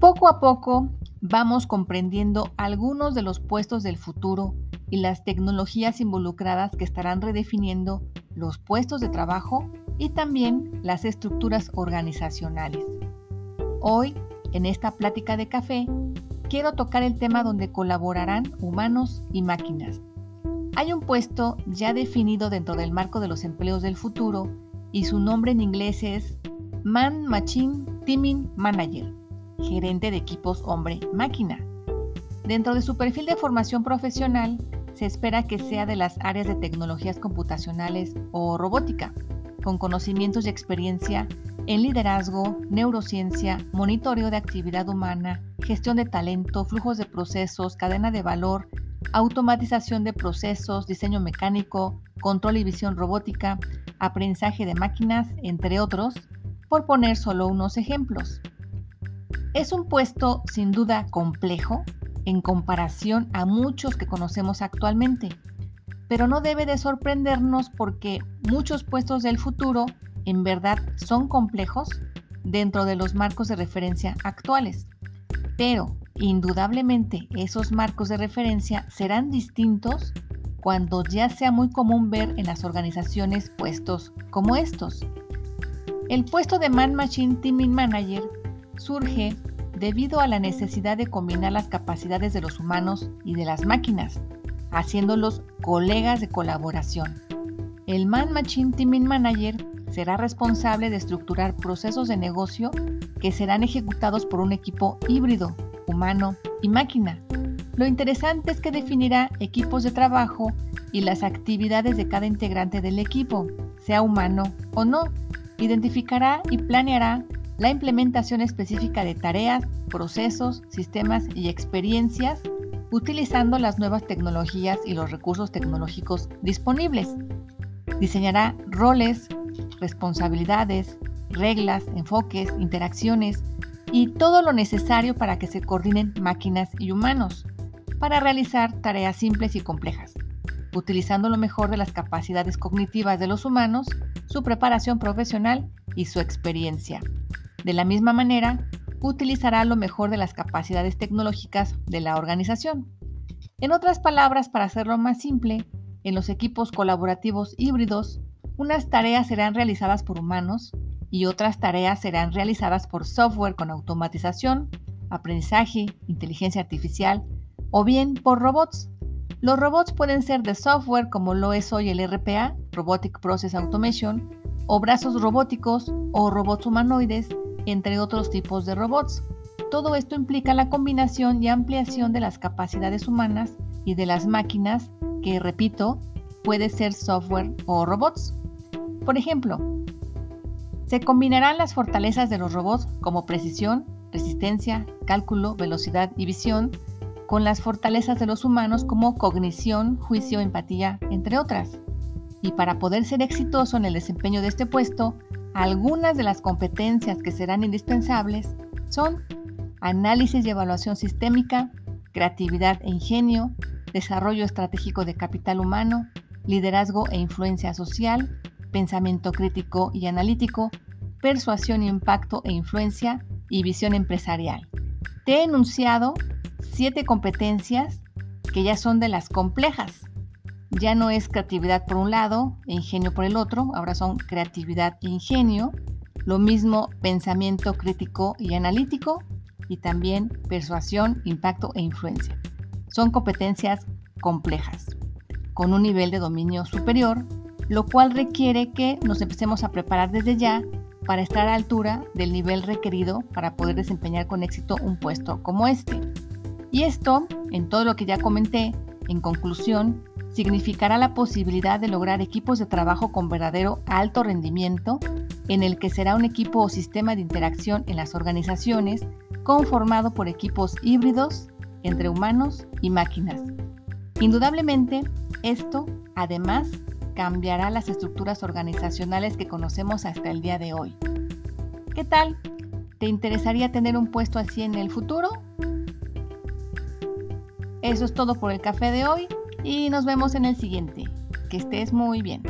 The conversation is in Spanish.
Poco a poco vamos comprendiendo algunos de los puestos del futuro y las tecnologías involucradas que estarán redefiniendo los puestos de trabajo y también las estructuras organizacionales. Hoy, en esta plática de café, quiero tocar el tema donde colaborarán humanos y máquinas. Hay un puesto ya definido dentro del marco de los empleos del futuro y su nombre en inglés es Man Machine Teaming Manager gerente de equipos hombre-máquina. Dentro de su perfil de formación profesional, se espera que sea de las áreas de tecnologías computacionales o robótica, con conocimientos y experiencia en liderazgo, neurociencia, monitoreo de actividad humana, gestión de talento, flujos de procesos, cadena de valor, automatización de procesos, diseño mecánico, control y visión robótica, aprendizaje de máquinas, entre otros, por poner solo unos ejemplos. Es un puesto sin duda complejo en comparación a muchos que conocemos actualmente, pero no debe de sorprendernos porque muchos puestos del futuro en verdad son complejos dentro de los marcos de referencia actuales. Pero indudablemente esos marcos de referencia serán distintos cuando ya sea muy común ver en las organizaciones puestos como estos. El puesto de Man Machine Teaming Manager surge debido a la necesidad de combinar las capacidades de los humanos y de las máquinas, haciéndolos colegas de colaboración. El Man Machine Teaming Manager será responsable de estructurar procesos de negocio que serán ejecutados por un equipo híbrido, humano y máquina. Lo interesante es que definirá equipos de trabajo y las actividades de cada integrante del equipo, sea humano o no. Identificará y planeará la implementación específica de tareas, procesos, sistemas y experiencias utilizando las nuevas tecnologías y los recursos tecnológicos disponibles. Diseñará roles, responsabilidades, reglas, enfoques, interacciones y todo lo necesario para que se coordinen máquinas y humanos para realizar tareas simples y complejas, utilizando lo mejor de las capacidades cognitivas de los humanos, su preparación profesional y su experiencia. De la misma manera, utilizará lo mejor de las capacidades tecnológicas de la organización. En otras palabras, para hacerlo más simple, en los equipos colaborativos híbridos, unas tareas serán realizadas por humanos y otras tareas serán realizadas por software con automatización, aprendizaje, inteligencia artificial o bien por robots. Los robots pueden ser de software como lo es hoy el RPA, Robotic Process Automation, o brazos robóticos o robots humanoides entre otros tipos de robots. Todo esto implica la combinación y ampliación de las capacidades humanas y de las máquinas, que, repito, puede ser software o robots. Por ejemplo, se combinarán las fortalezas de los robots como precisión, resistencia, cálculo, velocidad y visión con las fortalezas de los humanos como cognición, juicio, empatía, entre otras. Y para poder ser exitoso en el desempeño de este puesto, algunas de las competencias que serán indispensables son análisis y evaluación sistémica, creatividad e ingenio, desarrollo estratégico de capital humano, liderazgo e influencia social, pensamiento crítico y analítico, persuasión, impacto e influencia y visión empresarial. Te he enunciado siete competencias que ya son de las complejas, ya no es creatividad por un lado e ingenio por el otro, ahora son creatividad e ingenio. Lo mismo pensamiento crítico y analítico y también persuasión, impacto e influencia. Son competencias complejas, con un nivel de dominio superior, lo cual requiere que nos empecemos a preparar desde ya para estar a altura del nivel requerido para poder desempeñar con éxito un puesto como este. Y esto, en todo lo que ya comenté, en conclusión, significará la posibilidad de lograr equipos de trabajo con verdadero alto rendimiento en el que será un equipo o sistema de interacción en las organizaciones conformado por equipos híbridos entre humanos y máquinas. Indudablemente, esto además cambiará las estructuras organizacionales que conocemos hasta el día de hoy. ¿Qué tal? ¿Te interesaría tener un puesto así en el futuro? Eso es todo por el café de hoy y nos vemos en el siguiente. Que estés muy bien.